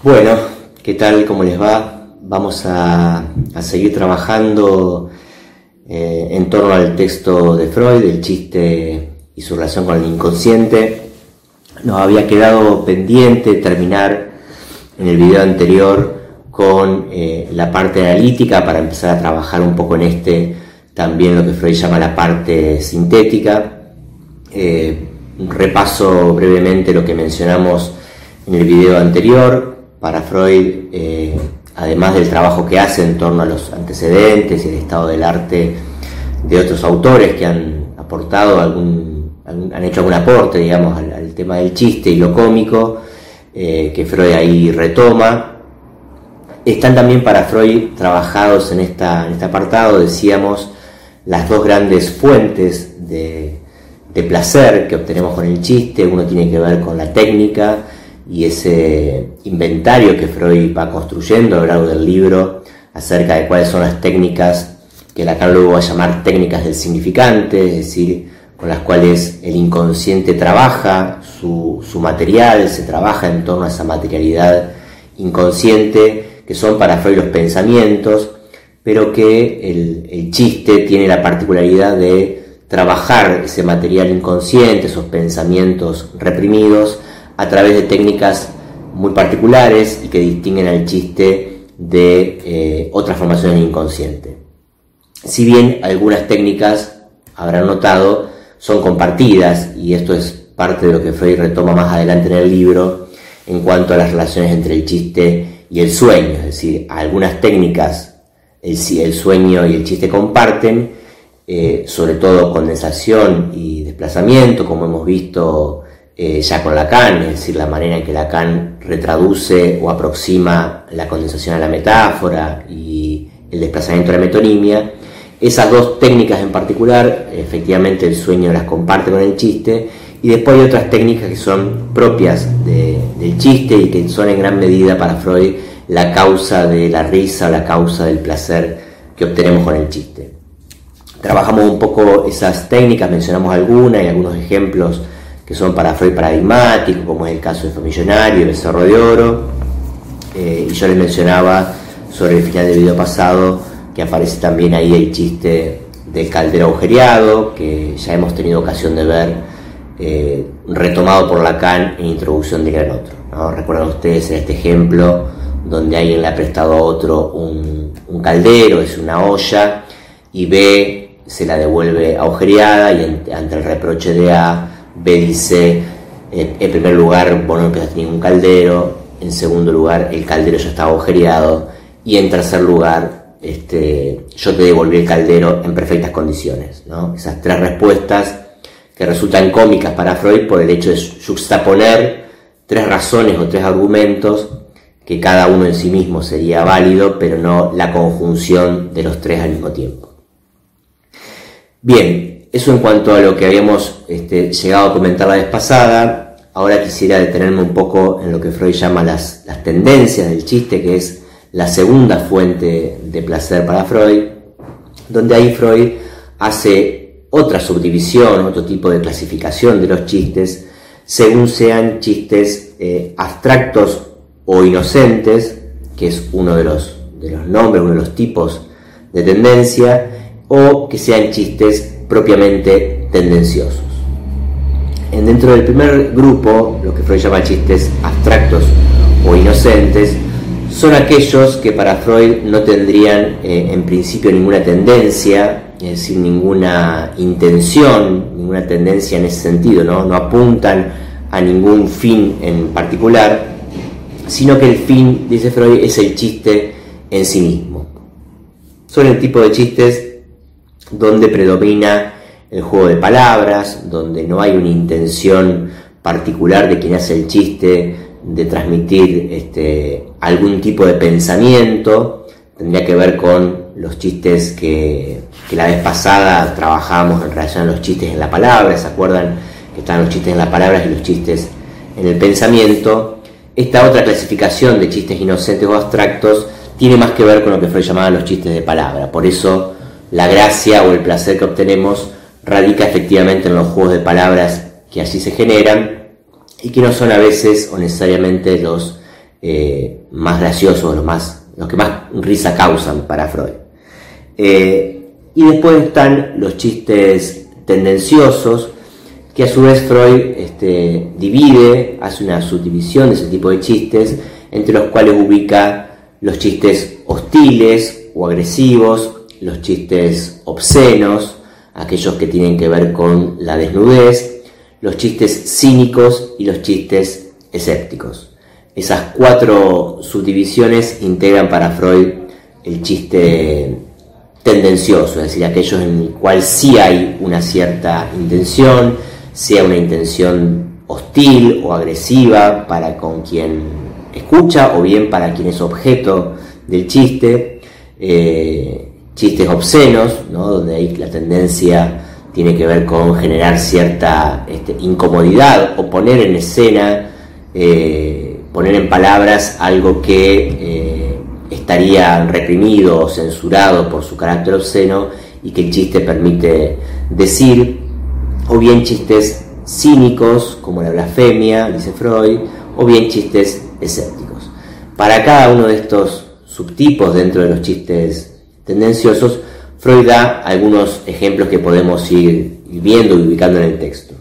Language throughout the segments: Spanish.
Bueno, ¿qué tal? ¿Cómo les va? Vamos a, seguir trabajando eh, en torno al texto de Freud, el chiste y su relación con el inconsciente. Nos había quedado pendiente terminar en el video anterior con eh, la parte analítica para empezar a trabajar un poco en este también lo que Freud llama la parte sintética. Eh, repaso brevemente lo que mencionamos en el video anterior, para Freud, eh, además del trabajo que hace en torno a los antecedentes y el estado del arte de otros autores que han aportado algún, han hecho algún aporte, digamos, al, tema del chiste y lo cómico, eh, que Freud ahí retoma. Están también para Freud trabajados en, esta, en este apartado, decíamos, las dos grandes fuentes de, de placer que obtenemos con el chiste. Uno tiene que ver con la técnica, y ese inventario que Freud va construyendo a lo largo del libro acerca de cuáles son las técnicas que Lacan luego va a llamar técnicas del significante, es decir, con las cuales el inconsciente trabaja su, material, se trabaja en torno a esa materialidad inconsciente, que son para Freud los pensamientos, pero que el, el chiste tiene la particularidad de trabajar ese material inconsciente, esos pensamientos reprimidos, a través de técnicas muy particulares y que distinguen al chiste de eh, otras formaciones inconscientes. Si bien algunas técnicas, habrán notado, son compartidas, y esto es parte de lo que Freud retoma más adelante en el libro, en cuanto a las relaciones entre el chiste y el sueño, es decir, algunas técnicas el, el sueño y el chiste comparten, eh, sobre todo condensación y desplazamiento, como hemos visto eh, ya con Lacan, es decir, la manera en que Lacan retraduce o aproxima la condensación a la metáfora y el desplazamiento a la metonimia. Esas dos técnicas en particular, efectivamente el sueño las comparte con el chiste, y después hay otras técnicas que son propias del chiste y que son en gran medida para Freud la causa de la risa, la causa del placer que obtenemos con el chiste. Trabajamos un poco esas técnicas, mencionamos algunas y algunos ejemplos que son para Freud paradigmáticos, como es el caso de Famillonario, el Cerro de Oro. Eh, y yo les mencionaba sobre el final del video pasado que aparece también ahí el chiste del caldero agujereado, que ya hemos tenido ocasión de ver eh, retomado por Lacan en Introducción de Gran Otro. ¿no? Ustedes en este ejemplo donde alguien le ha prestado a otro un, un caldero, es una olla, y B se la devuelve agujereada y ante el reproche de A B dice, en primer lugar, vos no empezaste ningún caldero, en segundo lugar, el caldero ya estaba agujereado, y en tercer lugar, este, yo te devolví el caldero en perfectas condiciones. ¿no? Esas tres respuestas que resultan cómicas para Freud por el hecho de juxtaponer tres razones o tres argumentos que cada uno en sí mismo sería válido, pero no la conjunción de los tres al mismo tiempo. Bien, eso en cuanto a lo que habíamos este, llegado a comentar la vez pasada. Ahora quisiera detenerme un poco en lo que Freud llama las, tendencias del chiste, que es la segunda fuente de placer para Freud, donde ahí Freud hace otra subdivisión, otro tipo de clasificación de los chistes, según sean chistes eh, abstractos o inocentes, que es uno de los, de los nombres, uno de los tipos de tendencia, o que sean chistes propiamente tendenciosos. En dentro del primer grupo, lo que Freud llama chistes abstractos o inocentes, son aquellos que para Freud no tendrían eh, en principio ninguna tendencia, es decir, ninguna intención, ninguna tendencia en ese sentido, ¿no? no apuntan a ningún fin en particular, sino que el fin, dice Freud, es el chiste en sí mismo. Son el tipo de chistes donde predomina el juego de palabras, donde no hay una intención particular de quien hace el chiste de transmitir este, algún tipo de pensamiento, tendría que ver con los chistes que, la vez pasada trabajábamos en relación a los chistes en la palabra, ¿se acuerdan que están los chistes en las palabras y los chistes en el pensamiento? Esta otra clasificación de chistes inocentes o abstractos tiene más que ver con lo que Freud llamaba los chistes de palabra, por eso la gracia o el placer que obtenemos radica efectivamente en los juegos de palabras que así se generan y que no son a veces o necesariamente los eh, más graciosos, los, más, los que más risa causan para Freud. Eh, y después están los chistes tendenciosos, que a su vez Freud este, divide, hace una subdivisión de ese tipo de chistes, entre los cuales ubica los chistes hostiles o agresivos, los chistes obscenos, aquellos que tienen que ver con la desnudez, los chistes cínicos y los chistes escépticos. Esas cuatro subdivisiones integran para Freud el chiste tendencioso, es decir, aquellos en el cual sí hay una cierta intención, sea una intención hostil o agresiva para con quien escucha o bien para quien es objeto del chiste, eh, chistes obscenos, donde hay la tendencia tiene que ver con generar cierta este, incomodidad o poner en escena, eh, poner en palabras algo que eh, estaría reprimido o censurado por su carácter obsceno y que el chiste permite decir, o bien chistes cínicos, como la blasfemia, dice Freud, o bien chistes escépticos. Para cada uno de estos subtipos dentro de los chistes tendenciosos, Freud da algunos ejemplos que podemos ir viendo y ubicando en el texto.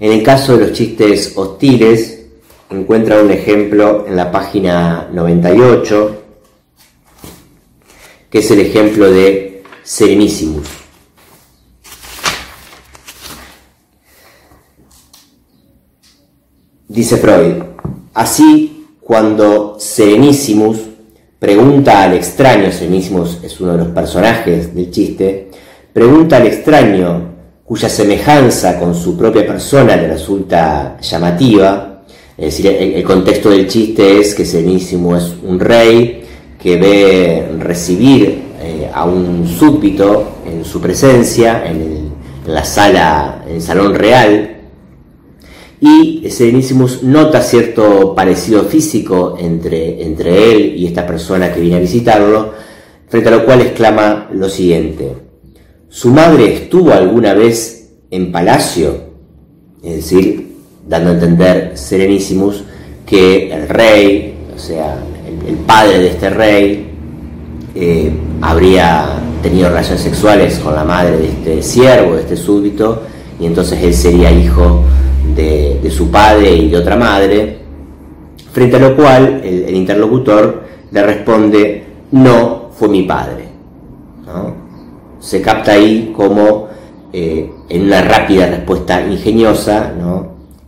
En el caso de los chistes hostiles, encuentra un ejemplo en la página 98, que es el ejemplo de Serenísimos. Dice Freud, así cuando Serenísimos pregunta al extraño, Serenísimos es uno de los personajes del chiste, pregunta al extraño cuya semejanza con su propia persona le resulta llamativa, es decir, el, contexto del chiste es que Serenísimo es un rey que ve recibir eh, a un súbdito en su presencia, en, en la sala, en el salón real, y Serenísimos nota cierto parecido físico entre, entre él y esta persona que viene a visitarlo, frente a lo cual exclama lo siguiente, ¿su madre estuvo alguna vez en palacio? Es decir, dando a entender Serenísimos que el rey, o sea, el, padre de este rey, eh, habría tenido relaciones sexuales con la madre de este siervo, de este súbdito, y entonces él sería hijo de, su padre y de otra madre, frente a lo cual el, interlocutor le responde, no fue mi padre. Se capta ahí como eh, en una rápida respuesta ingeniosa,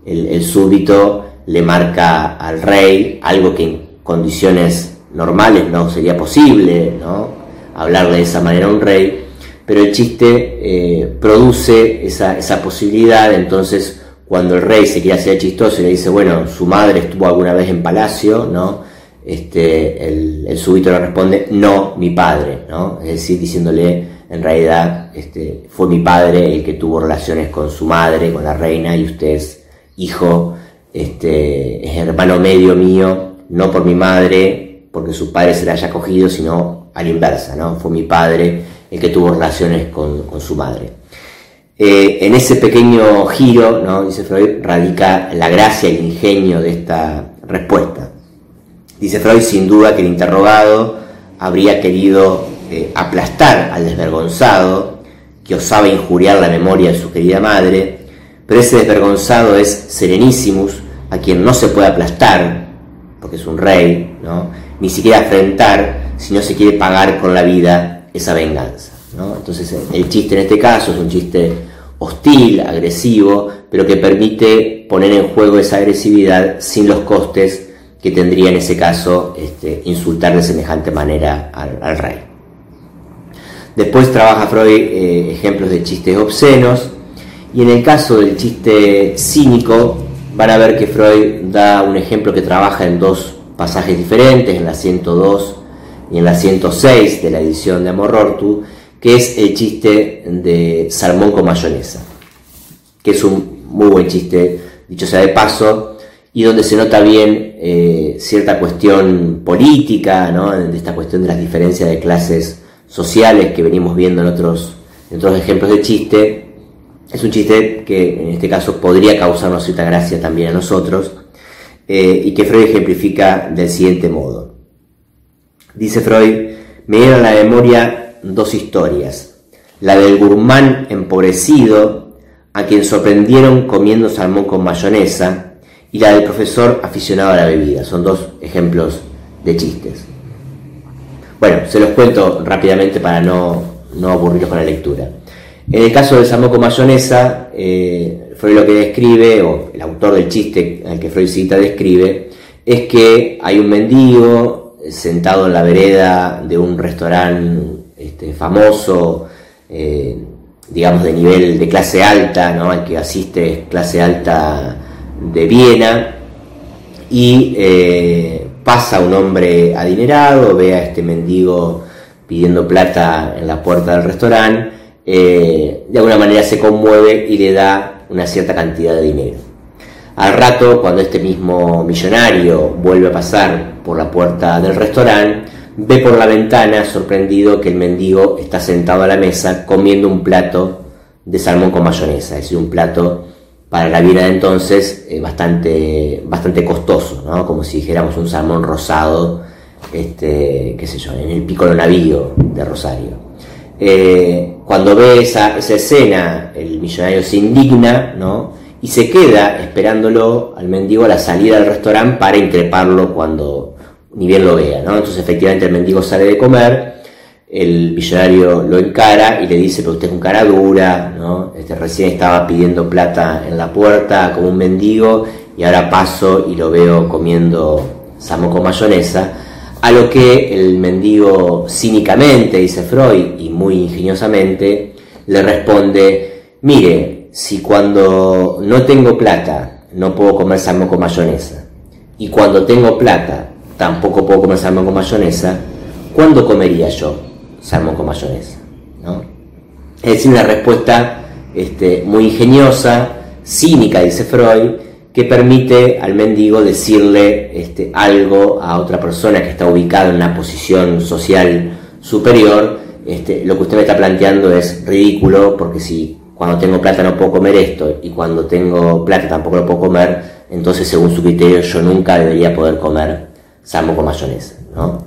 el, el súbdito le marca al rey algo que en condiciones normales no sería posible, ¿no? hablarle de esa manera a un rey, pero el chiste eh, produce esa, esa, posibilidad, entonces cuando el rey se quiere hacer chistoso y le dice, bueno, su madre estuvo alguna vez en palacio, ¿no? Este, el, el súbito le responde, no, mi padre, ¿no? Es decir, diciéndole, en realidad, este, fue mi padre el que tuvo relaciones con su madre, con la reina, y usted es hijo, este, es hermano medio mío, no por mi madre, porque su padre se la haya cogido, sino a la inversa, ¿no? Fue mi padre el que tuvo relaciones con, con su madre. Eh, en ese pequeño giro, ¿no? dice Freud, radica la gracia y el ingenio de esta respuesta. Dice Freud, sin duda, que el interrogado habría querido eh, aplastar al desvergonzado, que osaba injuriar la memoria de su querida madre, pero ese desvergonzado es Serenísimos, a quien no se puede aplastar, porque es un rey, ni siquiera afrentar si no se quiere pagar con la vida esa venganza. Entonces el chiste en este caso es un chiste hostil, agresivo, pero que permite poner en juego esa agresividad sin los costes que tendría en ese caso este, insultar de semejante manera al, rey. Después trabaja Freud eh, ejemplos de chistes obscenos y en el caso del chiste cínico van a ver que Freud da un ejemplo que trabaja en dos pasajes diferentes, en la 102 y en la 106 de la edición de Amor que es el chiste de salmón con mayonesa, que es un muy buen chiste, dicho sea de paso, y donde se nota bien eh, cierta cuestión política, ¿no? de esta cuestión de las diferencias de clases sociales que venimos viendo en otros, en otros ejemplos de chiste. Es un chiste que en este caso podría causarnos cierta gracia también a nosotros. eh, y que Freud ejemplifica del siguiente modo. Dice Freud, me dieron a la memoria dos historias. La del gourmand empobrecido, a quien sorprendieron comiendo salmón con mayonesa, y la del profesor aficionado a la bebida. Son dos ejemplos de chistes. Bueno, se los cuento rápidamente para no, no aburrirlos con la lectura. En el caso del salmón con mayonesa, eh, Freud lo que describe, o el autor del chiste al que Freud cita describe, es que hay un mendigo sentado en la vereda de un restaurante este, famoso, eh, digamos de nivel de clase alta, ¿no? al que asiste clase alta de Viena, y eh, pasa un hombre adinerado, ve a este mendigo pidiendo plata en la puerta del restaurante, eh, de alguna manera se conmueve y le da una cierta cantidad de dinero. Al rato, cuando este mismo millonario vuelve a pasar por la puerta del restaurante, ve por la ventana sorprendido que el mendigo está sentado a la mesa comiendo un plato de salmón con mayonesa, es decir, un plato para la vida de entonces eh, bastante, bastante costoso, ¿no? como si dijéramos un salmón rosado, este, qué sé yo, en el pico navío de Rosario. Eh, cuando ve esa, escena, el millonario se indigna, ¿no? Y se queda esperándolo al mendigo a la salida del restaurante para increparlo cuando ni bien lo vea, ¿no? Entonces efectivamente el mendigo sale de comer, el millonario lo encara y le dice, pero usted es un cara dura, ¿no? Este, recién estaba pidiendo plata en la puerta como un mendigo y ahora paso y lo veo comiendo samo con mayonesa a lo que el mendigo cínicamente, dice Freud, y muy ingeniosamente, le responde, mire, si cuando no tengo plata no puedo comer salmón con mayonesa, y cuando tengo plata tampoco puedo comer salmón con mayonesa, ¿cuándo comería yo salmón con mayonesa? ¿No? Es decir, una respuesta este, muy ingeniosa, cínica, dice Freud, que permite al mendigo decirle este, algo a otra persona que está ubicada en una posición social superior, este, lo que usted me está planteando es ridículo, porque si cuando tengo plata no puedo comer esto y cuando tengo plata tampoco lo puedo comer, entonces según su criterio yo nunca debería poder comer salmo con mayonesa. ¿no?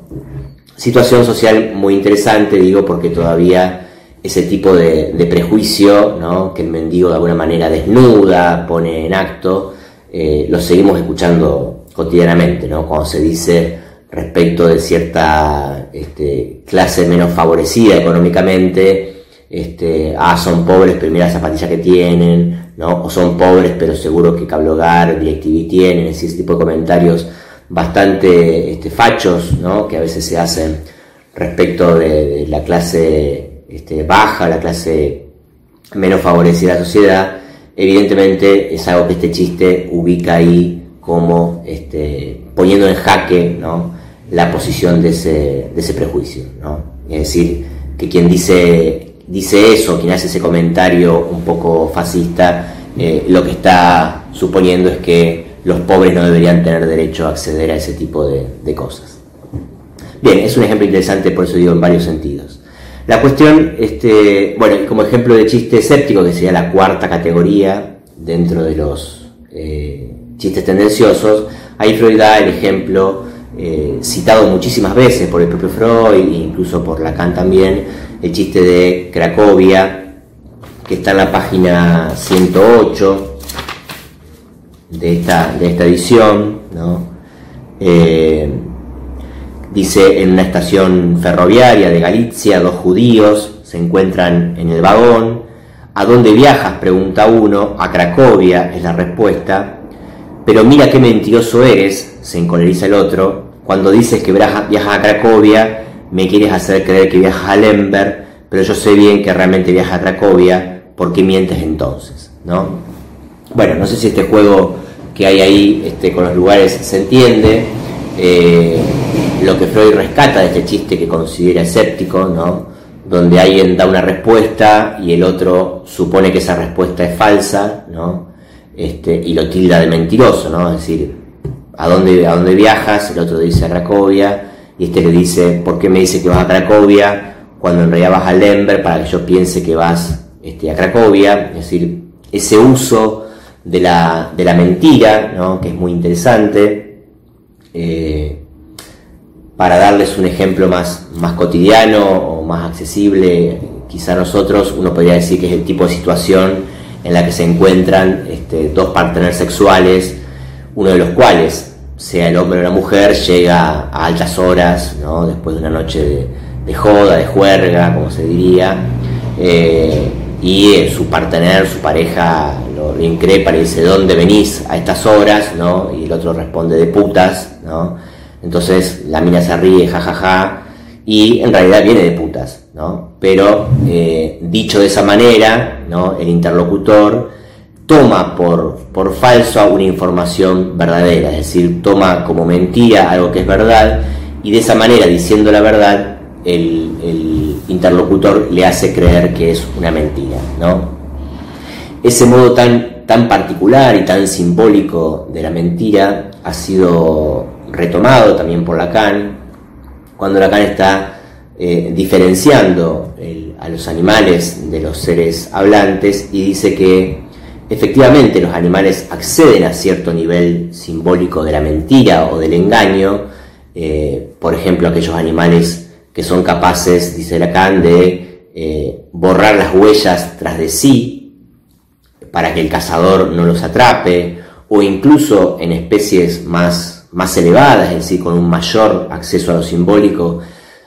Situación social muy interesante, digo, porque todavía ese tipo de, prejuicio ¿no? que el mendigo de alguna manera desnuda, pone en acto, eh, lo seguimos escuchando cotidianamente, ¿no? Cuando se dice respecto de cierta este, clase menos favorecida económicamente, este, ah, son pobres, pero mira la zapatilla que tienen, ¿no? O son pobres, pero seguro que Cable Hogar, DirecTV tienen, es ese tipo de comentarios bastante este, fachos, ¿no? Que a veces se hacen respecto de, la clase este, baja, la clase menos favorecida de la sociedad, evidentemente es algo que este chiste ubica ahí como este, poniendo en jaque la posición de ese, prejuicio. Es decir, que quien dice, dice eso, quien hace ese comentario un poco fascista, eh, lo que está suponiendo es que los pobres no deberían tener derecho a acceder a ese tipo de, cosas. Bien, es un ejemplo interesante, por eso digo en varios sentidos. La cuestión, este, bueno, como ejemplo de chiste escéptico, que sería la cuarta categoría dentro de los eh, chistes tendenciosos, ahí Freud da el ejemplo eh, citado muchísimas veces por el propio Freud e incluso por Lacan también, el chiste de Cracovia, que está en la página 108 de esta, de esta edición, ¿no? Eh, Dice, en una estación ferroviaria de Galicia, dos judíos se encuentran en el vagón. ¿A dónde viajas? pregunta uno. A Cracovia es la respuesta. Pero mira qué mentiroso eres, se encoleriza el otro. Cuando dices que viajas a Cracovia, me quieres hacer creer que viajas a Lemberg, pero yo sé bien que realmente viajas a Cracovia, ¿por qué mientes entonces? ¿No? Bueno, no sé si este juego que hay ahí este, con los lugares se entiende. Eh, lo que Freud rescata de este chiste que considera escéptico, ¿no? donde alguien da una respuesta y el otro supone que esa respuesta es falsa, ¿no? Este, y lo tilda de mentiroso, ¿no? Es decir, ¿a dónde, ¿a dónde viajas? El otro dice a Cracovia, y este le dice, ¿por qué me dice que vas a Cracovia? Cuando en realidad vas a Lemberg para que yo piense que vas este, a Cracovia, es decir, ese uso de la, de la mentira, ¿no? que es muy interesante. Eh, para darles un ejemplo más, más cotidiano o más accesible, quizá nosotros uno podría decir que es el tipo de situación en la que se encuentran este, dos parteneros sexuales, uno de los cuales, sea el hombre o la mujer, llega a altas horas, ¿no? después de una noche de, joda, de juerga, como se diría, eh, y eh, su partener, su pareja, lo, lo, increpa, le dice, ¿dónde venís a estas horas? ¿no? Y el otro responde, de putas, ¿no? Entonces la mina se ríe, jajaja, y en realidad viene de putas, ¿no? Pero eh, dicho de esa manera, ¿no? El interlocutor toma por, por falso una información verdadera, es decir, toma como mentira algo que es verdad, y de esa manera, diciendo la verdad, el interlocutor le hace creer que es una mentira, ¿no? Ese modo tan, tan particular y tan simbólico de la mentira ha sido retomado también por Lacan, cuando Lacan está eh, diferenciando a los animales de los seres hablantes y dice que efectivamente los animales acceden a cierto nivel simbólico de la mentira o del engaño, eh, por ejemplo aquellos animales que son capaces, dice Lacan, de eh, borrar las huellas tras de sí para que el cazador no los atrape, o incluso en especies más más elevadas, es decir, con un mayor acceso a lo simbólico.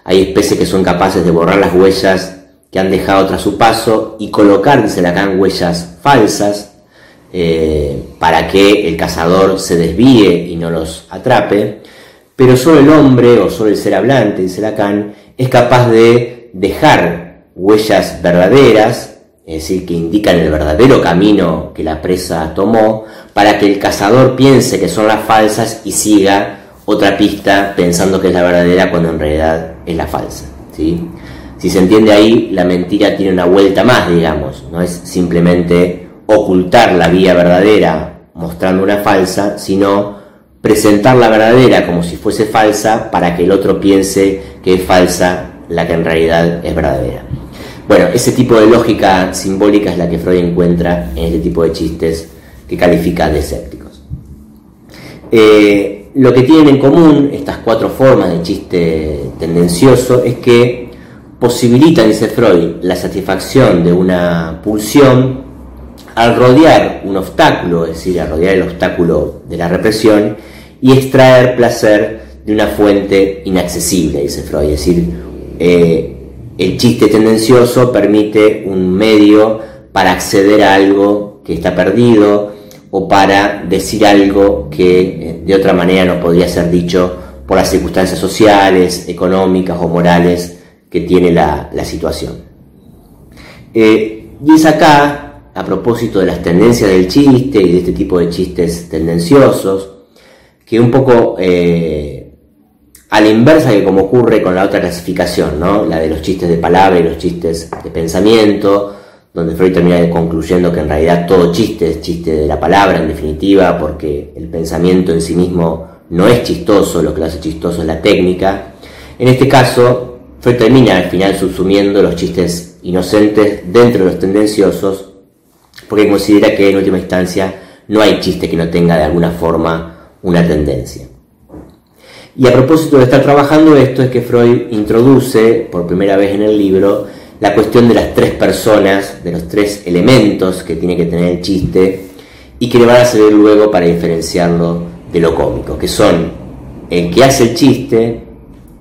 Hay especies que son capaces de borrar las huellas que han dejado tras su paso y colocar, dice Lacan, huellas falsas eh, para que el cazador se desvíe y no los atrape. Pero solo el hombre o solo el ser hablante, dice Lacan, es capaz de dejar huellas verdaderas es decir, que indican el verdadero camino que la presa tomó, para que el cazador piense que son las falsas y siga otra pista pensando que es la verdadera cuando en realidad es la falsa. ¿sí? Si se entiende ahí, la mentira tiene una vuelta más, digamos, no es simplemente ocultar la vía verdadera mostrando una falsa, sino presentar la verdadera como si fuese falsa para que el otro piense que es falsa la que en realidad es verdadera. Bueno, ese tipo de lógica simbólica es la que Freud encuentra en este tipo de chistes que califica de escépticos. Eh, lo que tienen en común estas cuatro formas de chiste tendencioso es que posibilitan, dice Freud, la satisfacción de una pulsión al rodear un obstáculo, es decir, al rodear el obstáculo de la represión y extraer placer de una fuente inaccesible, dice Freud, es decir, eh, el chiste tendencioso permite un medio para acceder a algo que está perdido o para decir algo que eh, de otra manera no podría ser dicho por las circunstancias sociales, económicas o morales que tiene la, situación. Eh, y es acá, a propósito de las tendencias del chiste y de este tipo de chistes tendenciosos, que un poco eh, a la inversa que como ocurre con la otra clasificación, ¿no? la de los chistes de palabra y los chistes de pensamiento, donde Freud termina concluyendo que en realidad todo chiste es chiste de la palabra en definitiva, porque el pensamiento en sí mismo no es chistoso, lo que lo hace chistoso es la técnica. En este caso, Freud termina al final subsumiendo los chistes inocentes dentro de los tendenciosos, porque considera que en última instancia no hay chiste que no tenga de alguna forma una tendencia. Y a propósito de estar trabajando esto es que Freud introduce por primera vez en el libro la cuestión de las tres personas, de los tres elementos que tiene que tener el chiste y que le van a servir luego para diferenciarlo de lo cómico, que son el que hace el chiste,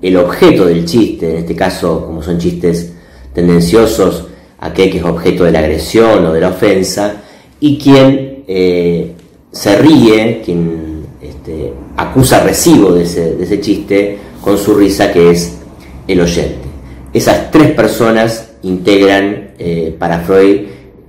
el objeto del chiste, en este caso como son chistes tendenciosos, aquel que es objeto de la agresión o de la ofensa, y quien eh, se ríe, quien este, acusa recibo de ese, chiste con su risa que es el oyente. Esas tres personas integran eh, para Freud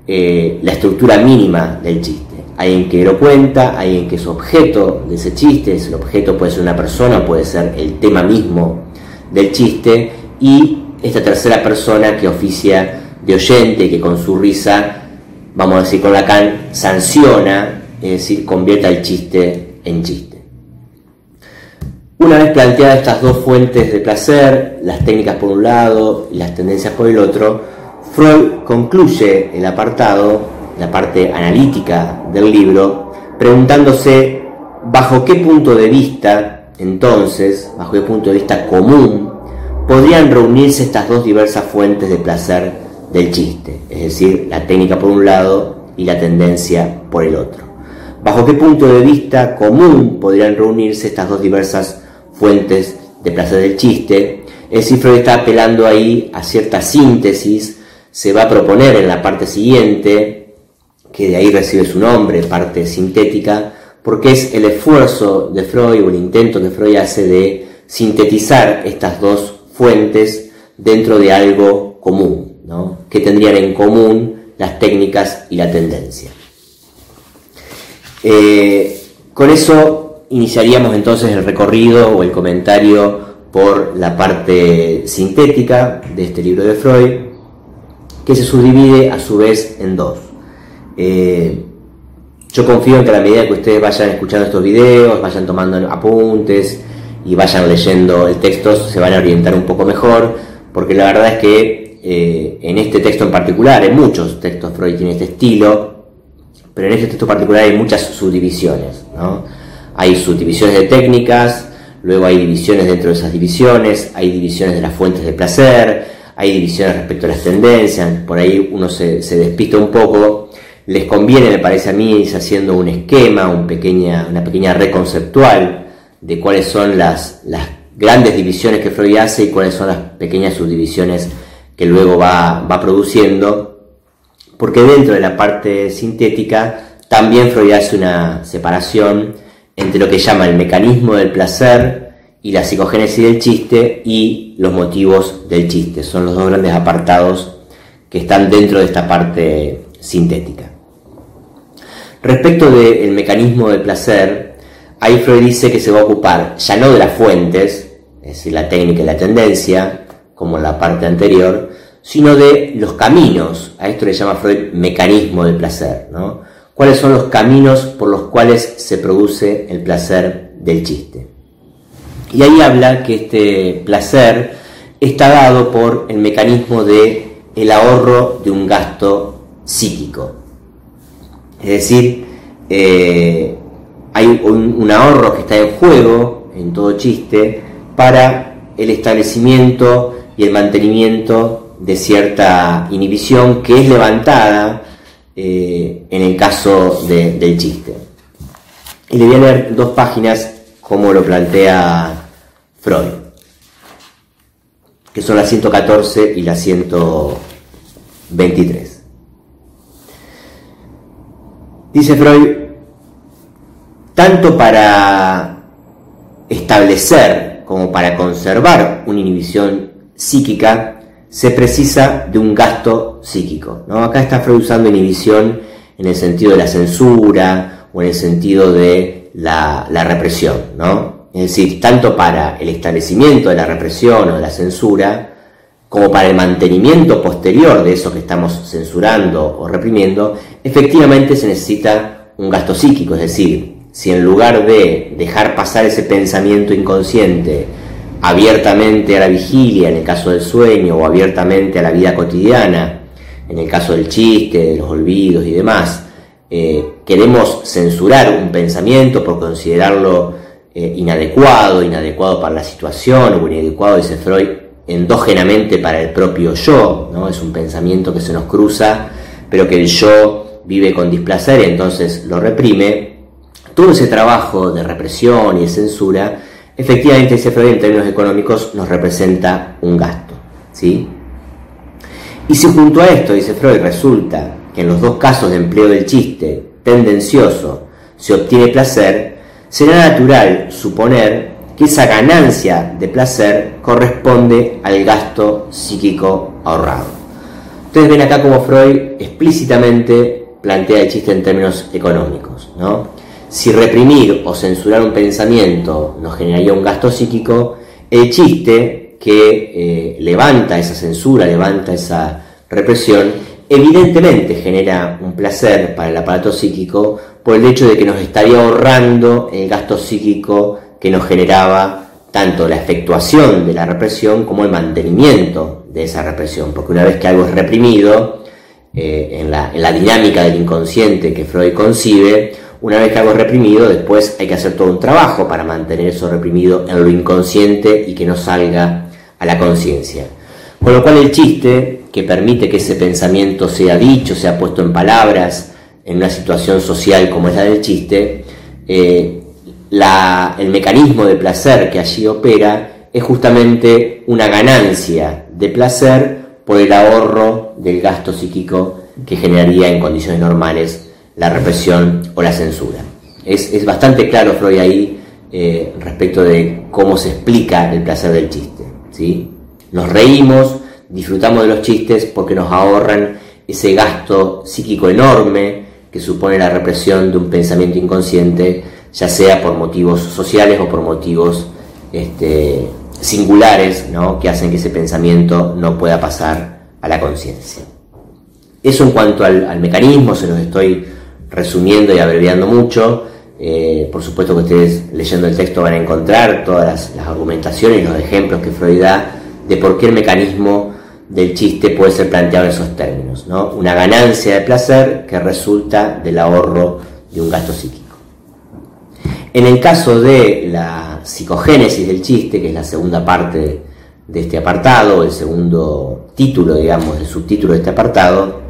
eh, la estructura mínima del chiste. Hay en que lo cuenta, hay en que es objeto de ese chiste, el objeto puede ser una persona, puede ser el tema mismo del chiste, y esta tercera persona que oficia de oyente, que con su risa, vamos a decir con Lacan, sanciona, es decir, convierte el chiste en chiste. Una vez planteadas estas dos fuentes de placer, las técnicas por un lado y las tendencias por el otro, Freud concluye el apartado la parte analítica del libro, preguntándose bajo qué punto de vista, entonces, bajo qué punto de vista común, podrían reunirse estas dos diversas fuentes de placer del chiste, es decir, la técnica por un lado y la tendencia por el otro. ¿Bajo qué punto de vista común podrían reunirse estas dos diversas fuentes de placer del chiste? Es decir, Freud está apelando ahí a cierta síntesis, se va a proponer en la parte siguiente, que de ahí recibe su nombre, parte sintética, porque es el esfuerzo de Freud o el intento que Freud hace de sintetizar estas dos fuentes dentro de algo común, ¿no? que tendrían en común las técnicas y la tendencia. Eh, con eso iniciaríamos entonces el recorrido o el comentario por la parte sintética de este libro de Freud, que se subdivide a su vez en dos. Eh, yo confío en que a la medida que ustedes vayan escuchando estos videos, vayan tomando apuntes y vayan leyendo el texto, se van a orientar un poco mejor, porque la verdad es que eh, en este texto en particular, en muchos textos Freud tiene este estilo, pero en este texto particular hay muchas subdivisiones. ¿no? Hay subdivisiones de técnicas, luego hay divisiones dentro de esas divisiones, hay divisiones de las fuentes de placer, hay divisiones respecto a las tendencias, por ahí uno se, se despista un poco les conviene, me parece a mí, ir haciendo un esquema, una pequeña red conceptual de cuáles son las, grandes divisiones que Freud hace y cuáles son las pequeñas subdivisiones que luego va produciendo, porque dentro de la parte sintética también Freud hace una separación entre lo que llama el mecanismo del placer y la psicogénesis del chiste y los motivos del chiste. Son los dos grandes apartados que están dentro de esta parte sintética. Respecto del mecanismo del placer, ahí Freud dice que se va a ocupar ya no de las fuentes, es decir, la técnica y la tendencia, como en la parte anterior, sino de los caminos. A esto le llama Freud mecanismo del placer. ¿no? ¿Cuáles son los caminos por los cuales se produce el placer del chiste? Y ahí habla que este placer está dado por el mecanismo de el ahorro de un gasto psíquico. Es decir, eh, hay un, ahorro que está en juego en todo chiste para el establecimiento y el mantenimiento de cierta inhibición que es levantada eh, en el caso del chiste. Y le voy a leer dos páginas como lo plantea Freud, que son la 114 y la 123. Dice Freud, tanto para establecer como para conservar una inhibición psíquica, se precisa de un gasto psíquico. ¿no? Acá está Freud usando inhibición en el sentido de la censura o en el sentido de la, represión. ¿no? Es decir, tanto para el establecimiento de la represión o de la censura, como para el mantenimiento posterior de eso que estamos censurando o reprimiendo, efectivamente se necesita un gasto psíquico, es decir, si en lugar de dejar pasar ese pensamiento inconsciente abiertamente a la vigilia, en el caso del sueño, o abiertamente a la vida cotidiana, en el caso del chiste, de los olvidos y demás, eh, queremos censurar un pensamiento por considerarlo eh, inadecuado, inadecuado para la situación, o inadecuado, dice Freud, endógenamente para el propio yo, ¿no? Es un pensamiento que se nos cruza, pero que el yo vive con displacer y entonces lo reprime. Todo ese trabajo de represión y de censura, efectivamente, ese Freud en términos económicos nos representa un gasto, ¿sí? Y si junto a esto, dice Freud, resulta que en los dos casos de empleo del chiste tendencioso se obtiene placer, será natural suponer que esa ganancia de placer corresponde al gasto psíquico ahorrado. Ustedes ven acá como Freud explícitamente plantea el chiste en términos económicos. ¿no? Si reprimir o censurar un pensamiento nos generaría un gasto psíquico, el chiste que eh, levanta esa censura, levanta esa represión, evidentemente genera un placer para el aparato psíquico por el hecho de que nos estaría ahorrando el gasto psíquico que nos generaba tanto la efectuación de la represión como el mantenimiento de esa represión, porque una vez que algo es reprimido, eh, en, la, en, la, dinámica del inconsciente que Freud concibe, una vez que algo reprimido, después hay que hacer todo un trabajo para mantener eso reprimido en lo inconsciente y que no salga a la conciencia. Con lo cual el chiste, que permite que ese pensamiento sea dicho, sea puesto en palabras, en una situación social como es la del chiste, eh, el mecanismo de placer que allí opera es justamente una ganancia de placer por el ahorro del gasto psíquico que generaría en condiciones normales la represión o la censura. Es, bastante claro Freud ahí eh, respecto de cómo se explica el placer del chiste. ¿sí? Nos reímos, disfrutamos de los chistes porque nos ahorran ese gasto psíquico enorme que supone la represión de un pensamiento inconsciente, ya sea por motivos sociales o por motivos este, singulares ¿no? que hacen que ese pensamiento no pueda pasar a la conciencia. Eso en cuanto al, mecanismo, se los estoy resumiendo y abreviando mucho. Eh, por supuesto que ustedes leyendo el texto van a encontrar todas las, argumentaciones y los ejemplos que Freud da de por qué el mecanismo del chiste puede ser planteado en esos términos. ¿no? Una ganancia de placer que resulta del ahorro de un gasto psíquico. En el caso de la psicogénesis del chiste, que es la segunda parte de este apartado, el segundo título, digamos, el subtítulo de este apartado,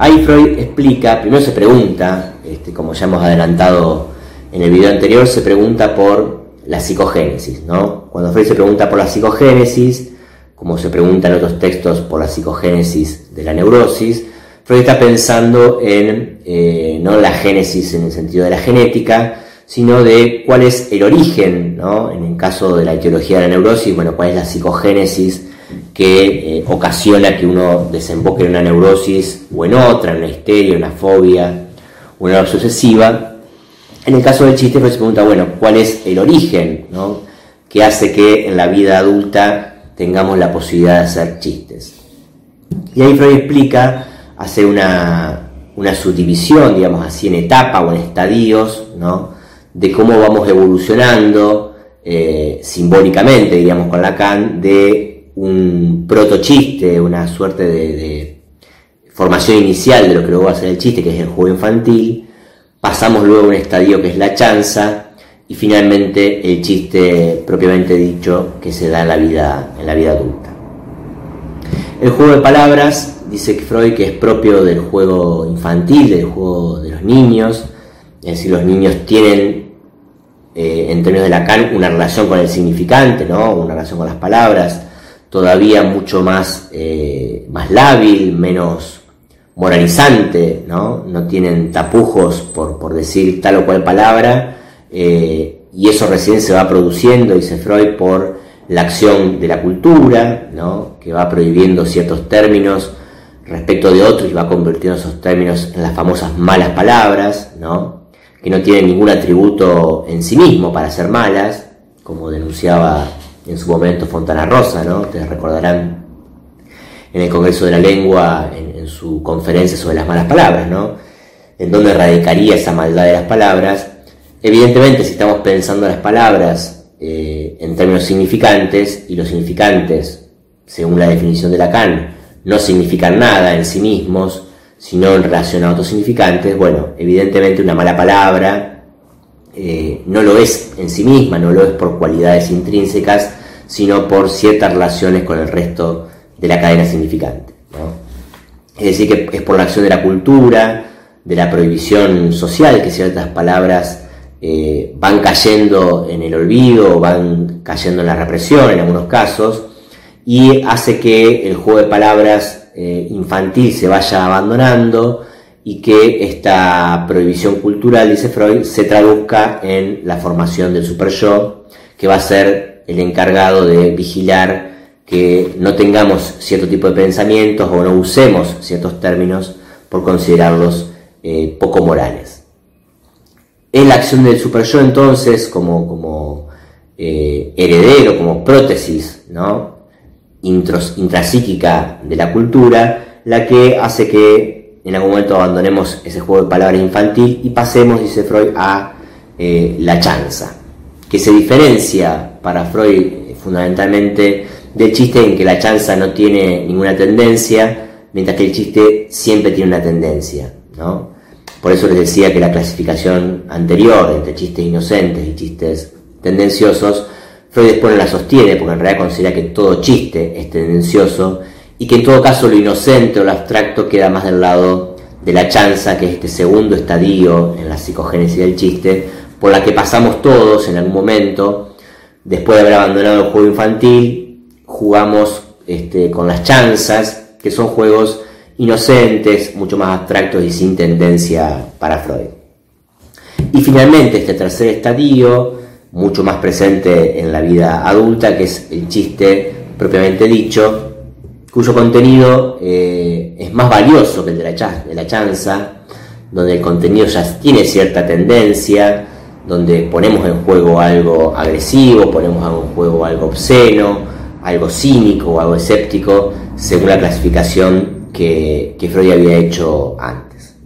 ahí Freud explica, primero se pregunta, este, como ya hemos adelantado en el video anterior, se pregunta por la psicogénesis, ¿no? Cuando Freud se pregunta por la psicogénesis, como se pregunta en otros textos por la psicogénesis de la neurosis, Freud está pensando en eh, no la génesis en el sentido de la genética, sino de cuál es el origen, ¿no? en el caso de la etiología de la neurosis, bueno, cuál es la psicogénesis que eh, ocasiona que uno desemboque en una neurosis o en otra, en una histeria, una fobia, una obsesiva. En el caso del chiste, Freud se pregunta, bueno, ¿cuál es el origen ¿no? que hace que en la vida adulta tengamos la posibilidad de hacer chistes. Y ahí Freud explica, hace una, una subdivisión, digamos así, en etapa o en estadios, ¿no? de cómo vamos evolucionando eh, simbólicamente, digamos, con Lacan, de un protochiste, una suerte de, formación inicial de lo que luego va a ser el chiste, que es el juego infantil, pasamos luego a un estadio que es la chanza, y finalmente el chiste propiamente dicho que se da en la vida, en la vida adulta. El juego de palabras dice Freud que es propio del juego infantil, del juego de los niños, es decir, los niños tienen eh, en términos de Lacan una relación con el significante, ¿no? una relación con las palabras, todavía mucho más, eh, más lábil, menos moralizante, ¿no? no tienen tapujos por, por decir tal o cual palabra, eh, y eso recién se va produciendo, dice Freud, por la acción de la cultura, ¿no? que va prohibiendo ciertos términos respecto de otros y va convirtiendo esos términos en las famosas malas palabras, ¿no? que no tienen ningún atributo en sí mismo para ser malas, como denunciaba en su momento Fontana Rosa, ¿no? ustedes recordarán en el Congreso de la Lengua, en, su conferencia sobre las malas palabras, ¿no? en donde radicaría esa maldad de las palabras, Evidentemente, si estamos pensando las palabras eh, en términos significantes, y los significantes, según la definición de Lacan, no significan nada en sí mismos, sino en relación a otros significantes, bueno, evidentemente una mala palabra eh, no lo es en sí misma, no lo es por cualidades intrínsecas, sino por ciertas relaciones con el resto de la cadena significante. Es decir, que es por la acción de la cultura, de la prohibición social, que ciertas palabras eh, van cayendo en el olvido, van cayendo en la represión en algunos casos, y hace que el juego de palabras eh, infantil se vaya abandonando y que esta prohibición cultural, dice Freud, se traduzca en la formación del super yo, que va a ser el encargado de vigilar que no tengamos cierto tipo de pensamientos o no usemos ciertos términos por considerarlos eh, poco morales. Es la acción del super yo entonces como, como eh, heredero, como prótesis ¿no? intrapsíquica de la cultura, la que hace que en algún momento abandonemos ese juego de palabras infantil y pasemos, dice Freud, a eh, la chanza, que se diferencia para Freud fundamentalmente del chiste en que la chanza no tiene ninguna tendencia, mientras que el chiste siempre tiene una tendencia, ¿no? Por eso les decía que la clasificación anterior entre chistes inocentes y chistes tendenciosos, Freud después no la sostiene porque en realidad considera que todo chiste es tendencioso y que en todo caso lo inocente o lo abstracto queda más del lado de la chanza, que es este segundo estadio en la psicogénesis del chiste, por la que pasamos todos en algún momento, después de haber abandonado el juego infantil, jugamos este, con las chanzas, que son juegos inocentes, mucho más abstractos y sin tendencia para Freud. Y finalmente este tercer estadio, mucho más presente en la vida adulta, que es el chiste propiamente dicho, cuyo contenido eh, es más valioso que el de la, de la chanza, donde el contenido ya tiene cierta tendencia, donde ponemos en juego algo agresivo, ponemos en juego algo obsceno, algo cínico o algo escéptico, según la clasificación que, que Freud había hecho antes.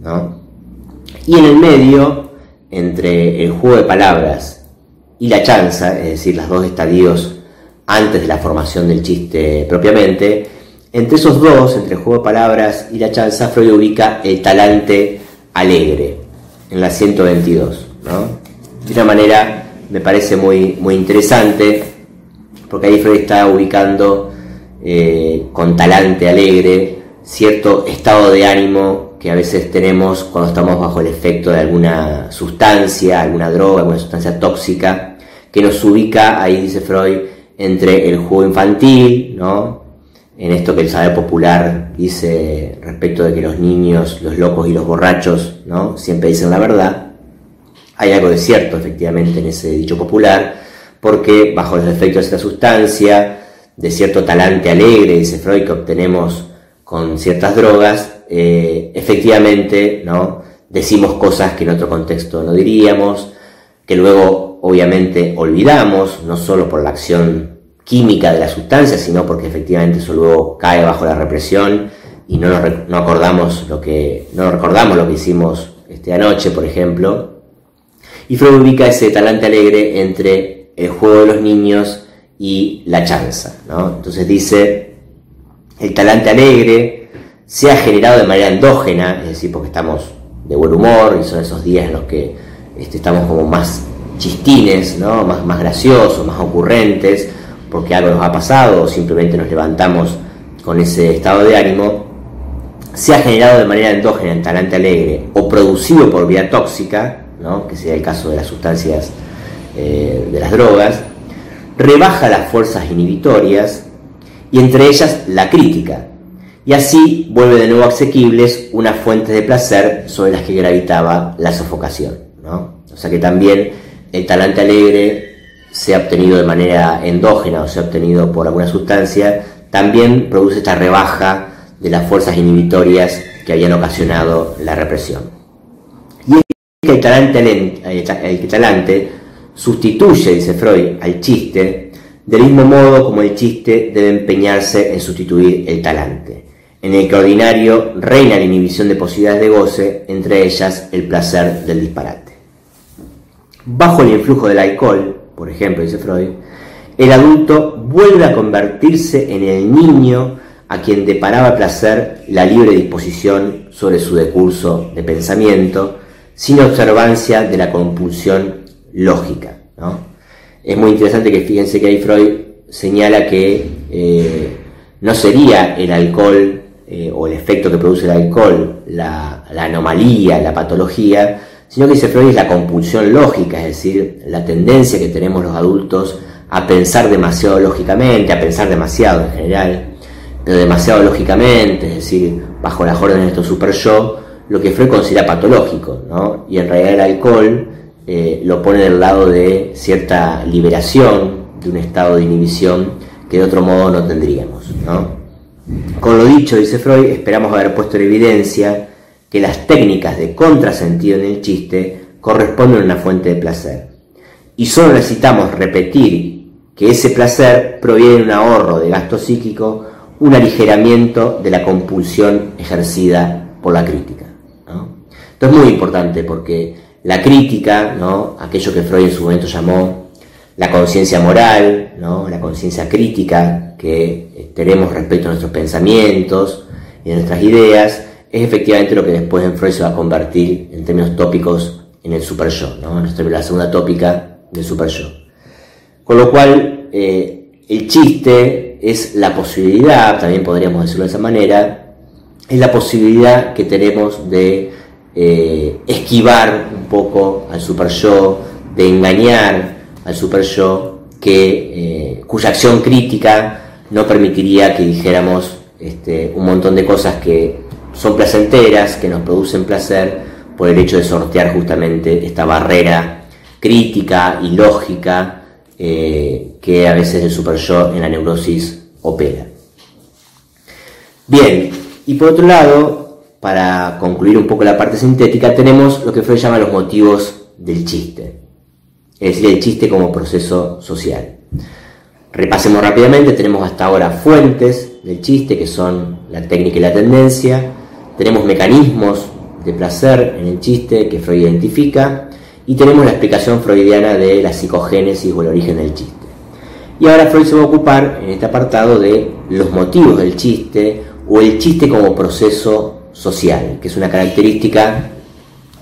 Y en el medio, entre el juego de palabras y la chanza, es decir, los dos estadios antes de la formación del chiste propiamente, entre esos dos, entre el juego de palabras y la chanza, Freud ubica el talante alegre, en la 122. De una manera, me parece muy, muy interesante, porque ahí Freud está ubicando eh, con talante alegre cierto estado de ánimo que a veces tenemos cuando estamos bajo el efecto de alguna sustancia, alguna droga, alguna sustancia tóxica, que nos ubica, ahí dice Freud, entre el juego infantil, ¿no? En esto que el saber popular dice respecto de que los niños, los locos y los borrachos, ¿no? Siempre dicen la verdad. Hay algo de cierto, efectivamente, en ese dicho popular, porque bajo los efectos de esta sustancia, de cierto talante alegre, dice Freud, que obtenemos con ciertas drogas, eh, efectivamente, ¿no? Decimos cosas que en otro contexto no diríamos, que luego obviamente olvidamos, no solo por la acción química de la sustancia, sino porque efectivamente eso luego cae bajo la represión y no, nos, no acordamos lo que no recordamos lo que hicimos este anoche, por ejemplo. Y Freud ubica ese talante alegre entre el juego de los niños y la chanza, ¿no? Entonces dice, el talante alegre se ha generado de manera endógena, es decir, porque estamos de buen humor y son esos días en los que este, estamos como más chistines, ¿no? más, más graciosos, más ocurrentes, porque algo nos ha pasado o simplemente nos levantamos con ese estado de ánimo, se ha generado de manera endógena en talante alegre o producido por vía tóxica, ¿no? que sería el caso de las sustancias eh, de las drogas, rebaja las fuerzas inhibitorias y entre ellas la crítica, y así vuelve de nuevo asequibles unas fuentes de placer sobre las que gravitaba la sofocación. ¿no? O sea que también el talante alegre se ha obtenido de manera endógena o se ha obtenido por alguna sustancia, también produce esta rebaja de las fuerzas inhibitorias que habían ocasionado la represión. Y el talante, el talante sustituye, dice Freud, al chiste, del mismo modo como el chiste debe empeñarse en sustituir el talante, en el que ordinario reina la inhibición de posibilidades de goce, entre ellas el placer del disparate. Bajo el influjo del alcohol, por ejemplo, dice Freud, el adulto vuelve a convertirse en el niño a quien deparaba placer la libre disposición sobre su decurso de pensamiento, sin observancia de la compulsión lógica. Es muy interesante que fíjense que ahí Freud señala que eh, no sería el alcohol eh, o el efecto que produce el alcohol la, la anomalía, la patología, sino que dice Freud es la compulsión lógica, es decir, la tendencia que tenemos los adultos a pensar demasiado lógicamente, a pensar demasiado en general, pero demasiado lógicamente, es decir, bajo las órdenes de nuestro super yo, lo que Freud considera patológico, ¿no? Y en realidad el alcohol eh, lo pone del lado de cierta liberación, de un estado de inhibición que de otro modo no tendríamos, ¿no? Con lo dicho, dice Freud, esperamos haber puesto en evidencia que las técnicas de contrasentido en el chiste corresponden a una fuente de placer. Y solo necesitamos repetir que ese placer proviene de un ahorro de gasto psíquico, un aligeramiento de la compulsión ejercida por la crítica. Esto es muy importante porque la crítica, ¿no? aquello que Freud en su momento llamó la conciencia moral, ¿no? la conciencia crítica que tenemos respecto a nuestros pensamientos, y nuestras ideas, es efectivamente lo que después en Freud se va a convertir en términos tópicos en el super yo, ¿no? en la segunda tópica del super yo. Con lo cual, eh, el chiste es la posibilidad, también podríamos decirlo de esa manera, es la posibilidad que tenemos de eh, esquivar un poco al super yo, de engañar al super yo, que, eh, cuya acción crítica no permitiría que dijéramos este, un montón de cosas que son placenteras, que nos producen placer, por el hecho de sortear justamente esta barrera crítica y lógica eh, que a veces el super yo en la neurosis opera. Bien, y por otro lado, para concluir un poco la parte sintética, tenemos lo que Freud llama los motivos del chiste, es decir, el chiste como proceso social. Repasemos rápidamente, tenemos hasta ahora fuentes del chiste, que son la técnica y la tendencia, tenemos mecanismos de placer en el chiste que Freud identifica, y tenemos la explicación freudiana de la psicogénesis o el origen del chiste. Y ahora Freud se va a ocupar en este apartado de los motivos del chiste o el chiste como proceso social, que es una característica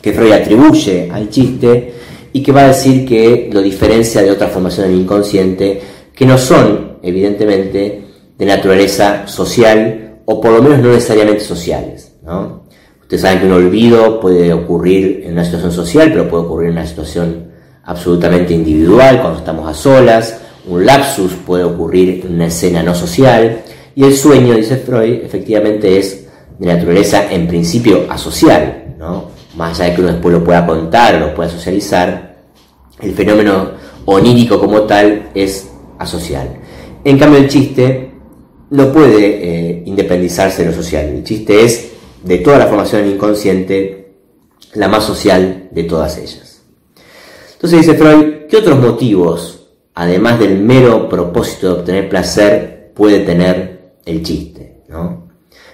que Freud atribuye al chiste y que va a decir que lo diferencia de otras formaciones del inconsciente que no son, evidentemente, de naturaleza social o por lo menos no necesariamente sociales. ¿No? Ustedes saben que un olvido puede ocurrir en una situación social, pero puede ocurrir en una situación absolutamente individual, cuando estamos a solas. Un lapsus puede ocurrir en una escena no social. Y el sueño, dice Freud, efectivamente es de naturaleza en principio asocial, ¿no? Más allá de que uno después lo pueda contar lo pueda socializar, el fenómeno onírico como tal es asocial. En cambio, el chiste no puede eh, independizarse de lo social. El chiste es, de toda la formación inconsciente, la más social de todas ellas. Entonces dice Freud, ¿qué otros motivos, además del mero propósito de obtener placer, puede tener el chiste? ¿no?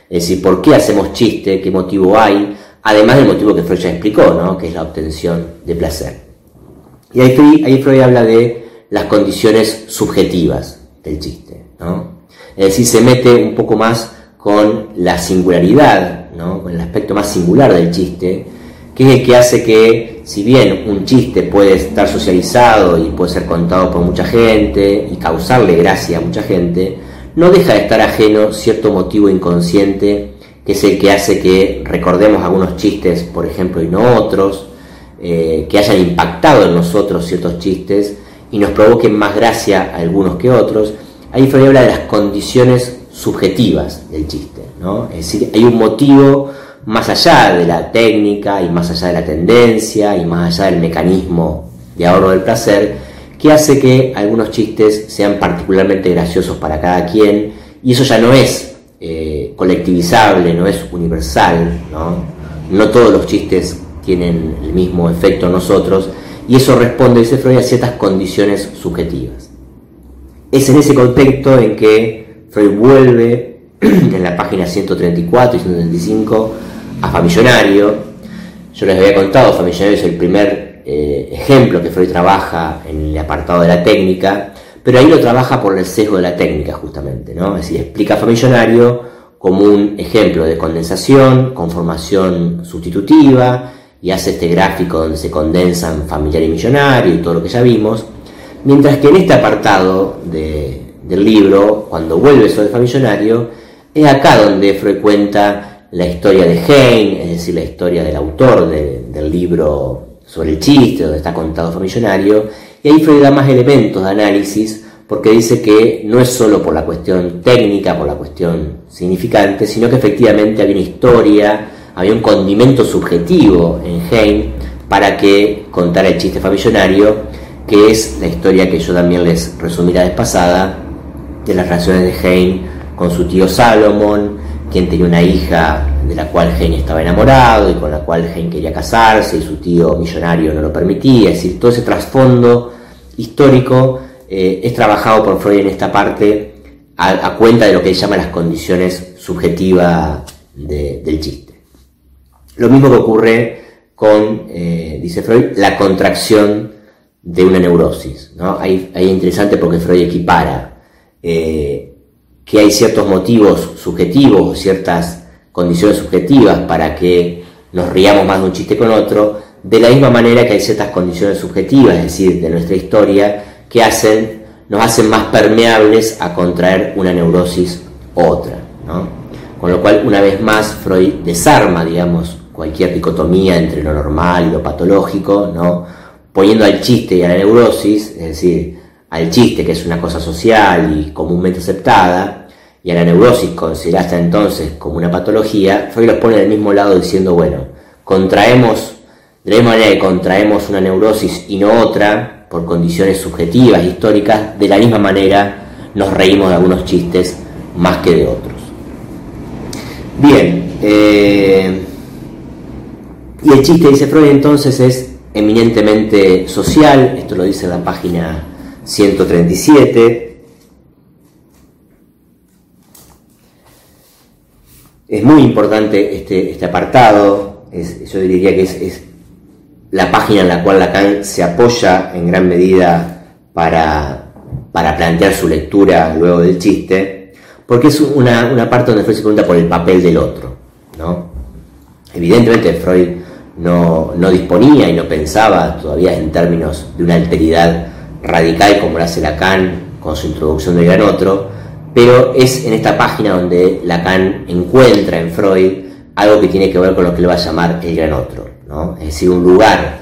Es decir, ¿por qué hacemos chiste? ¿Qué motivo hay? Además del motivo que Freud ya explicó, ¿no? que es la obtención de placer. Y ahí ahí Freud habla de las condiciones subjetivas del chiste, ¿no? Es decir, se mete un poco más con la singularidad, ¿no? Con el aspecto más singular del chiste, que es el que hace que, si bien un chiste puede estar socializado y puede ser contado por mucha gente y causarle gracia a mucha gente, no deja de estar ajeno cierto motivo inconsciente que es el que hace que recordemos algunos chistes, por ejemplo, y no otros, eh, que hayan impactado en nosotros ciertos chistes, y nos provoquen más gracia algunos que otros, ahí Freud habla de las condiciones subjetivas del chiste, ¿no? Es decir, hay un motivo más allá de la técnica y más allá de la tendencia y más allá del mecanismo de ahorro del placer que hace que algunos chistes sean particularmente graciosos para cada quien y eso ya no es eh, colectivizable, no es universal, ¿no? No todos los chistes tienen el mismo efecto en nosotros y eso responde, dice Freud, a ciertas condiciones subjetivas. Es en ese contexto en que Freud vuelve en la página 134 y 135 a Famillonario. Yo les había contado, Famillonario es el primer eh, ejemplo que Freud trabaja en el apartado de la técnica, pero ahí lo trabaja por el sesgo de la técnica justamente, ¿no? Es decir, explica Famillonario como un ejemplo de condensación, conformación sustitutiva, y hace este gráfico donde se condensan familiar y millonario y todo lo que ya vimos, mientras que en este apartado del libro, cuando vuelve sobre Famillonario, es acá donde frecuenta la historia de Heine, es decir, la historia del autor del libro sobre el chiste, donde está contado Famillonario, y ahí Freud da más elementos de análisis, porque dice que no es solo por la cuestión técnica, por la cuestión significante, sino que efectivamente hay una historia, había un condimento subjetivo en Heine para que contara el chiste familionario, que es la historia que yo también les resumí la vez pasada, de las relaciones de Heine con su tío Salomón, quien tenía una hija de la cual Heine estaba enamorado y con la cual Heine quería casarse y su tío millonario no lo permitía. Es decir, todo ese trasfondo histórico eh, es trabajado por Freud en esta parte a, cuenta de lo que él llama las condiciones subjetivas del chiste. Lo mismo que ocurre con, eh, dice Freud, la contracción de una neurosis. ¿no? Ahí, es interesante porque Freud equipara eh, que hay ciertos motivos subjetivos, ciertas condiciones subjetivas para que nos riamos más de un chiste con otro, de la misma manera que hay ciertas condiciones subjetivas, es decir, de nuestra historia, que hacen, nos hacen más permeables a contraer una neurosis u otra. Con lo cual, una vez más, Freud desarma, digamos, cualquier dicotomía entre lo normal y lo patológico, ¿no? poniendo al chiste y a la neurosis, es decir, al chiste, que es una cosa social y comúnmente aceptada, y a la neurosis considerada hasta entonces como una patología, Freud los pone del mismo lado diciendo, bueno, contraemos, de la misma manera que contraemos una neurosis y no otra, por condiciones subjetivas, históricas, de la misma manera nos reímos de algunos chistes más que de otros. Bien, eh, y el chiste, dice Freud, entonces es eminentemente social, esto lo dice en la página 137, Es muy importante este, este apartado, yo diría que es, la página en la cual Lacan se apoya en gran medida para, plantear su lectura luego del chiste, porque es una, parte donde Freud se pregunta por el papel del otro. ¿no? Evidentemente Freud no, no, disponía y no pensaba todavía en términos de una alteridad radical como lo hace Lacan con su introducción del gran otro, pero es en esta página donde Lacan encuentra en Freud algo que tiene que ver con lo que él va a llamar el gran otro, ¿no? es decir, un lugar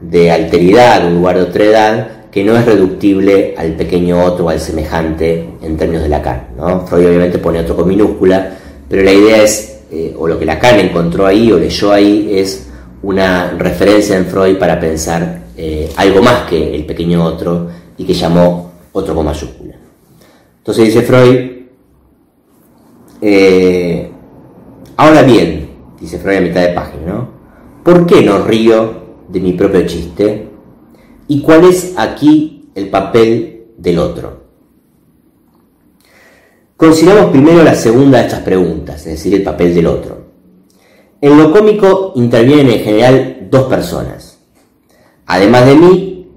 de alteridad, un lugar de otredad que no es reductible al pequeño otro o al semejante en términos de Lacan. Freud obviamente pone otro con minúscula, pero la idea es, eh, o lo que Lacan encontró ahí o leyó ahí, es una referencia en Freud para pensar eh, algo más que el pequeño otro y que llamó otro con mayúscula. Entonces dice Freud, eh, ahora bien, dice Freud a mitad de página. ¿Por qué no río de mi propio chiste? ¿Y cuál es aquí el papel del otro? Consideramos primero la segunda de estas preguntas, es decir, el papel del otro. En lo cómico intervienen en general dos personas. Además de mí,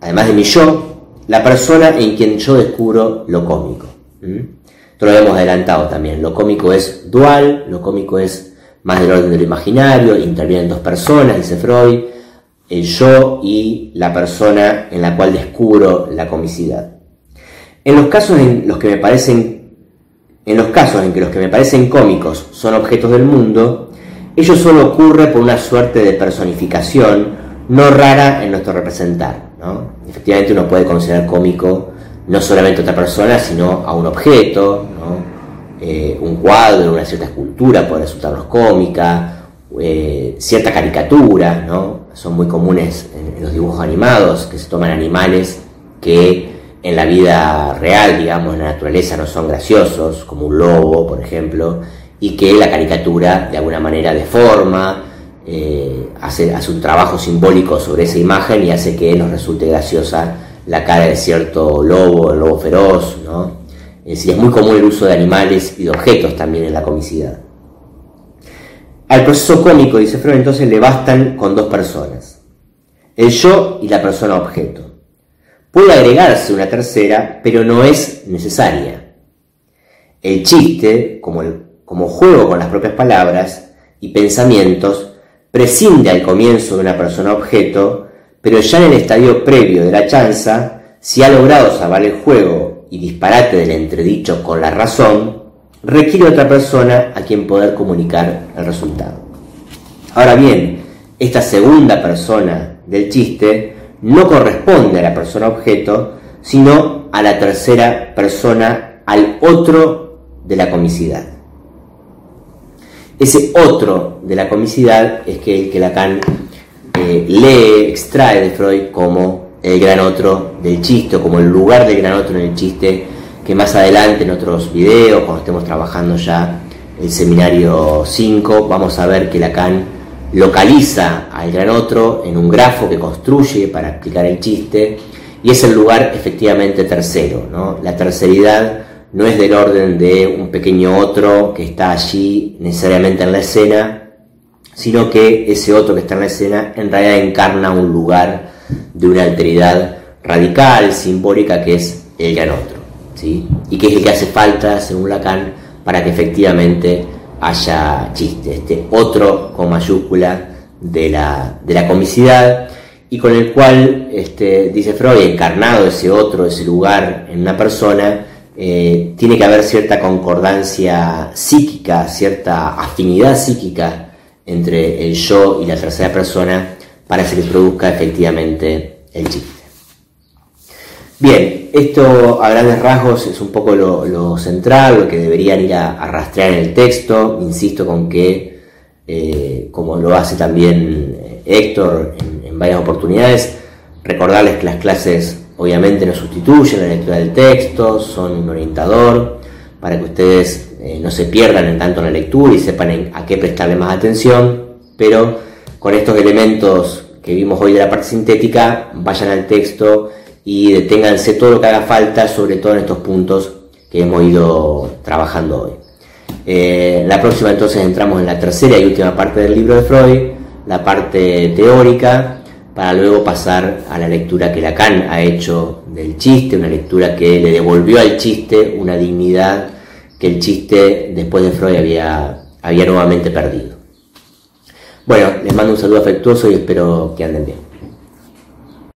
además de mi yo, la persona en quien yo descubro lo cómico. Esto lo hemos adelantado también. Lo cómico es dual, lo cómico es más del orden de lo imaginario, intervienen dos personas, dice Freud, el yo y la persona en la cual descubro la comicidad. En los casos en los que me parecen en los casos en que los que me parecen cómicos son objetos del mundo, ello solo ocurre por una suerte de personificación no rara en nuestro representar. Efectivamente uno puede considerar cómico no solamente a otra persona, sino a un objeto, eh, un cuadro, una cierta escultura puede resultarnos cómica, eh, cierta caricatura, ¿no? son muy comunes en, los dibujos animados, que se toman animales que en la vida real, digamos, en la naturaleza no son graciosos, como un lobo, por ejemplo, y que la caricatura de alguna manera deforma, eh, hace, hace, un trabajo simbólico sobre esa imagen y hace que nos resulte graciosa la cara de cierto lobo, el lobo feroz, ¿no? Es decir, es muy común el uso de animales y de objetos también en la comicidad. Al proceso cómico, dice Freud, entonces le bastan con dos personas, el yo y la persona objeto. Puede agregarse una tercera, pero no es necesaria. El chiste, como, el, como juego con las propias palabras y pensamientos, prescinde al comienzo de una persona objeto, pero ya en el estadio previo de la chanza, si ha logrado salvar el juego y disparate del entredicho con la razón, requiere otra persona a quien poder comunicar el resultado. Ahora bien, esta segunda persona del chiste no corresponde a la persona objeto, sino a la tercera persona, al otro de la comicidad. Ese otro de la comicidad es que el que Lacan eh, lee, extrae de Freud como el gran otro del chiste, como el lugar del gran otro en el chiste, que más adelante en otros videos, cuando estemos trabajando ya el seminario 5, vamos a ver que Lacan localiza al gran otro en un grafo que construye para explicar el chiste, y es el lugar efectivamente tercero, ¿no? La terceridad no es del orden de un pequeño otro que está allí necesariamente en la escena, sino que ese otro que está en la escena en realidad encarna un lugar de una alteridad radical, simbólica, que es el gran otro, ¿sí? y que es el que hace falta, según Lacan, para que efectivamente haya chiste, este otro con mayúscula de la, de la comicidad y con el cual, este, dice Freud, encarnado ese otro, ese lugar en una persona, eh, tiene que haber cierta concordancia psíquica, cierta afinidad psíquica entre el yo y la tercera persona para que se produzca efectivamente el chiste. Bien, esto a grandes rasgos es un poco lo, central, lo que deberían ir a, rastrear en el texto. Insisto con que, eh, como lo hace también eh, Héctor en, varias oportunidades, recordarles que las clases obviamente no sustituyen la lectura del texto, son un orientador para que ustedes eh, no se pierdan en tanto en la lectura y sepan a qué prestarle más atención, pero con estos elementos que vimos hoy de la parte sintética, vayan al texto y deténganse todo lo que haga falta, sobre todo en estos puntos que hemos ido trabajando hoy. Eh, la próxima entonces entramos en la tercera y última parte del libro de Freud, la parte teórica, para luego pasar a la lectura que Lacan ha hecho del chiste, una lectura que le devolvió al chiste una dignidad que el chiste después de Freud había, había nuevamente perdido. Bueno, les mando un saludo afectuoso y espero que anden bien.